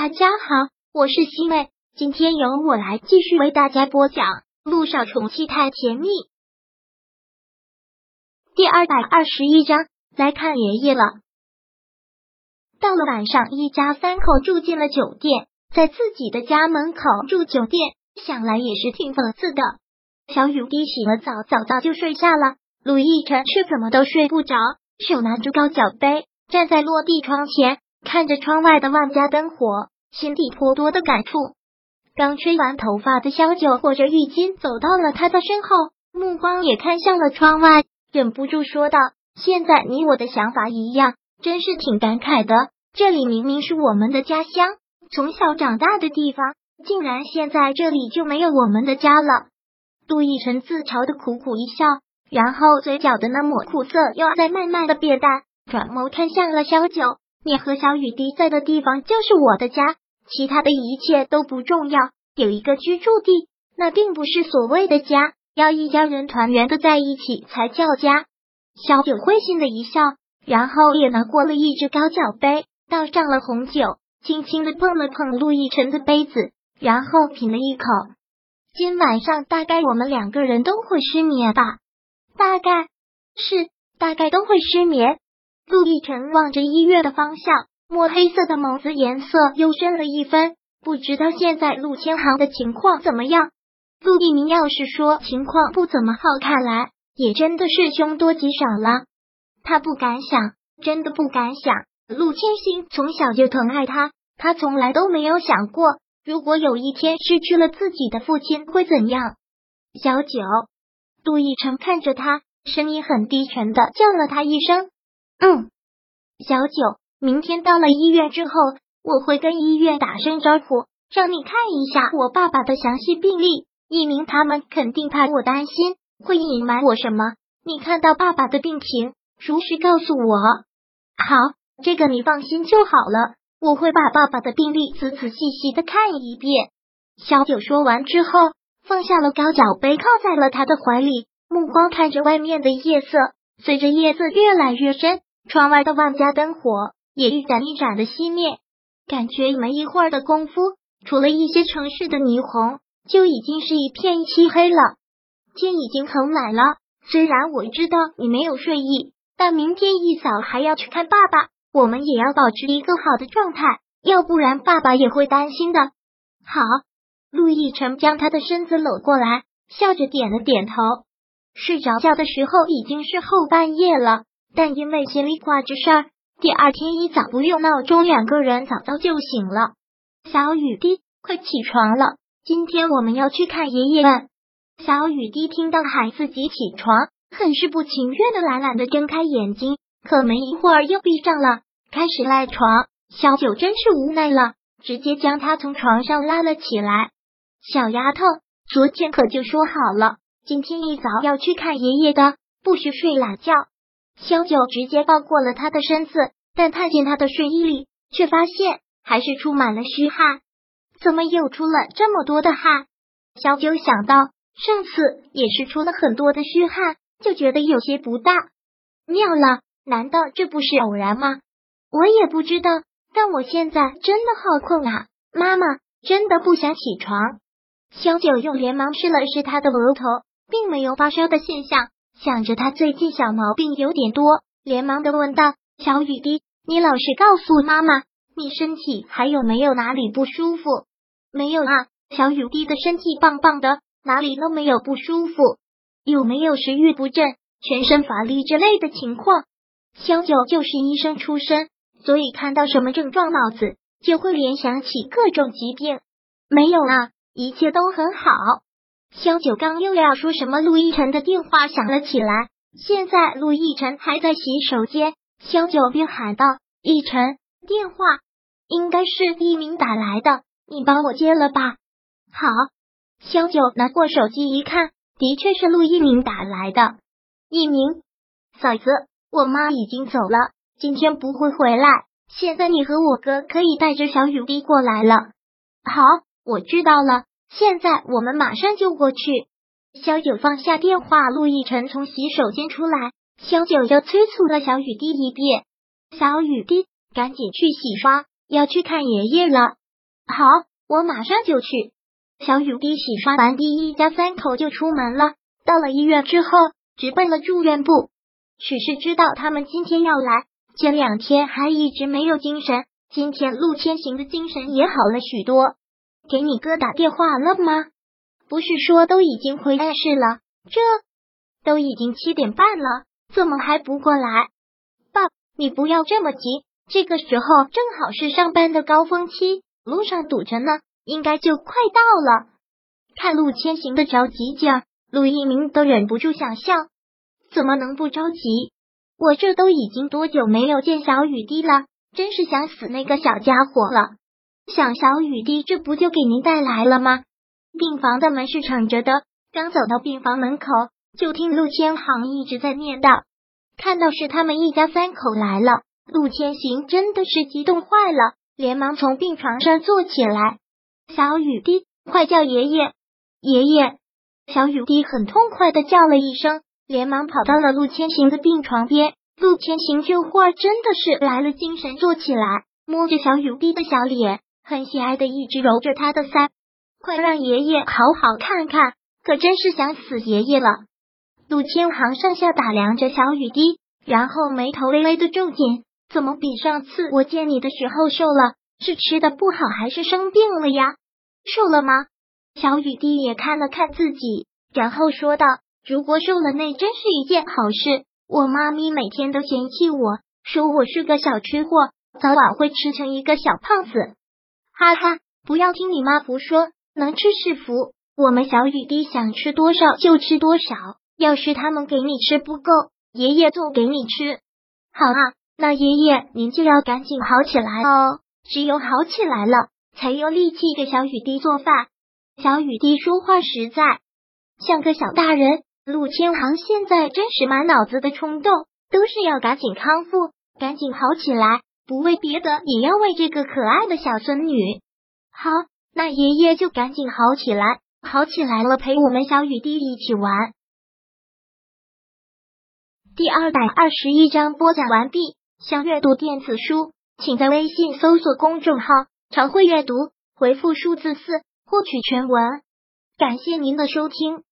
大家好，我是西妹，今天由我来继续为大家播讲《路上宠妻太甜蜜》第二百二十一章。来看爷爷了。到了晚上，一家三口住进了酒店，在自己的家门口住酒店，想来也是挺讽刺的。小雨滴洗了澡，早早就睡下了。陆亦辰却怎么都睡不着，手拿着高脚杯，站在落地窗前。看着窗外的万家灯火，心底颇多的感触。刚吹完头发的萧九裹着浴巾走到了他的身后，目光也看向了窗外，忍不住说道：“现在你我的想法一样，真是挺感慨的。这里明明是我们的家乡，从小长大的地方，竟然现在这里就没有我们的家了。”杜奕晨自嘲的苦苦一笑，然后嘴角的那抹苦涩又在慢慢的变淡，转眸看向了萧九。你和小雨滴在的地方就是我的家，其他的一切都不重要。有一个居住地，那并不是所谓的家，要一家人团圆的在一起才叫家。小九会心的一笑，然后也拿过了一只高脚杯，倒上了红酒，轻轻的碰了碰陆亦辰的杯子，然后品了一口。今晚上大概我们两个人都会失眠吧？大概是，大概都会失眠。陆亦辰望着医院的方向，墨黑色的眸子颜色又深了一分。不知道现在陆千行的情况怎么样？陆一鸣要是说情况不怎么好，看来也真的是凶多吉少了。他不敢想，真的不敢想。陆千行从小就疼爱他，他从来都没有想过，如果有一天失去了自己的父亲会怎样。小九，陆亦辰看着他，声音很低沉的叫了他一声。嗯，小九，明天到了医院之后，我会跟医院打声招呼，让你看一下我爸爸的详细病历。一鸣他们肯定怕我担心，会隐瞒我什么？你看到爸爸的病情，如实告诉我。好，这个你放心就好了，我会把爸爸的病历仔仔细细的看一遍。小九说完之后，放下了高脚杯，靠在了他的怀里，目光看着外面的夜色，随着夜色越来越深。窗外的万家灯火也一盏一盏的熄灭，感觉没一会儿的功夫，除了一些城市的霓虹，就已经是一片漆黑了。天已经很晚了，虽然我知道你没有睡意，但明天一早还要去看爸爸，我们也要保持一个好的状态，要不然爸爸也会担心的。好，陆亦辰将他的身子搂过来，笑着点了点头。睡着觉的时候已经是后半夜了。但因为心里挂着事儿，第二天一早不用闹钟，两个人早早就醒了。小雨滴，快起床了，今天我们要去看爷爷们。小雨滴听到喊自己起床，很是不情愿的懒懒的睁开眼睛，可没一会儿又闭上了，开始赖床。小九真是无奈了，直接将他从床上拉了起来。小丫头，昨天可就说好了，今天一早要去看爷爷的，不许睡懒觉。萧九直接抱过了他的身子，但看见他的睡衣里，却发现还是充满了虚汗。怎么又出了这么多的汗？小九想到上次也是出了很多的虚汗，就觉得有些不大妙了。难道这不是偶然吗？我也不知道，但我现在真的好困啊！妈妈真的不想起床。萧九又连忙试了试他的额头，并没有发烧的现象。想着他最近小毛病有点多，连忙的问道：“小雨滴，你老实告诉妈妈，你身体还有没有哪里不舒服？”“没有啊。”小雨滴的身体棒棒的，哪里都没有不舒服。有没有食欲不振、全身乏力之类的情况？小九就是医生出身，所以看到什么症状，脑子就会联想起各种疾病。没有啊，一切都很好。萧九刚又要说什么，陆亦辰的电话响了起来。现在陆亦辰还在洗手间，萧九便喊道：“亦辰，电话应该是一鸣打来的，你帮我接了吧。”好，萧九拿过手机一看，的确是陆一鸣打来的。一鸣，嫂子，我妈已经走了，今天不会回来。现在你和我哥可以带着小雨滴过来了。好，我知道了。现在我们马上就过去。萧九放下电话，陆亦辰从洗手间出来，萧九又催促了小雨滴一遍：“小雨滴，赶紧去洗刷，要去看爷爷了。好，我马上就去。小雨滴洗刷完毕，一家三口就出门了。到了医院之后，直奔了住院部。许是知道他们今天要来，前两天还一直没有精神，今天陆千行的精神也好了许多。给你哥打电话了吗？不是说都已经回来市了？这都已经七点半了，怎么还不过来？爸，你不要这么急，这个时候正好是上班的高峰期，路上堵着呢，应该就快到了。看陆千行的着急劲儿，陆一鸣都忍不住想笑。怎么能不着急？我这都已经多久没有见小雨滴了，真是想死那个小家伙了。想小雨滴，这不就给您带来了吗？病房的门是敞着的，刚走到病房门口，就听陆千行一直在念叨。看到是他们一家三口来了，陆千行真的是激动坏了，连忙从病床上坐起来。小雨滴，快叫爷爷！爷爷！小雨滴很痛快的叫了一声。连忙跑到了陆千行的病床边，陆千行这会儿真的是来了精神，坐起来，摸着小雨滴的小脸，很喜爱的一直揉着他的腮，快让爷爷好好看看，可真是想死爷爷了。陆千行上下打量着小雨滴，然后眉头微微的皱紧，怎么比上次我见你的时候瘦了？是吃的不好还是生病了呀？瘦了吗？小雨滴也看了看自己，然后说道。如果瘦了，那真是一件好事。我妈咪每天都嫌弃我，说我是个小吃货，早晚会吃成一个小胖子。哈哈，不要听你妈胡说，能吃是福。我们小雨滴想吃多少就吃多少，要是他们给你吃不够，爷爷做给你吃。好啊，那爷爷您就要赶紧好起来哦，只有好起来了，才有力气给小雨滴做饭。小雨滴说话实在像个小大人。陆千行现在真是满脑子的冲动，都是要赶紧康复，赶紧好起来，不为别的，也要为这个可爱的小孙女。好，那爷爷就赶紧好起来，好起来了，陪我们小雨滴一起玩。第二百二十一章播讲完毕。想阅读电子书，请在微信搜索公众号“常会阅读”，回复数字四获取全文。感谢您的收听。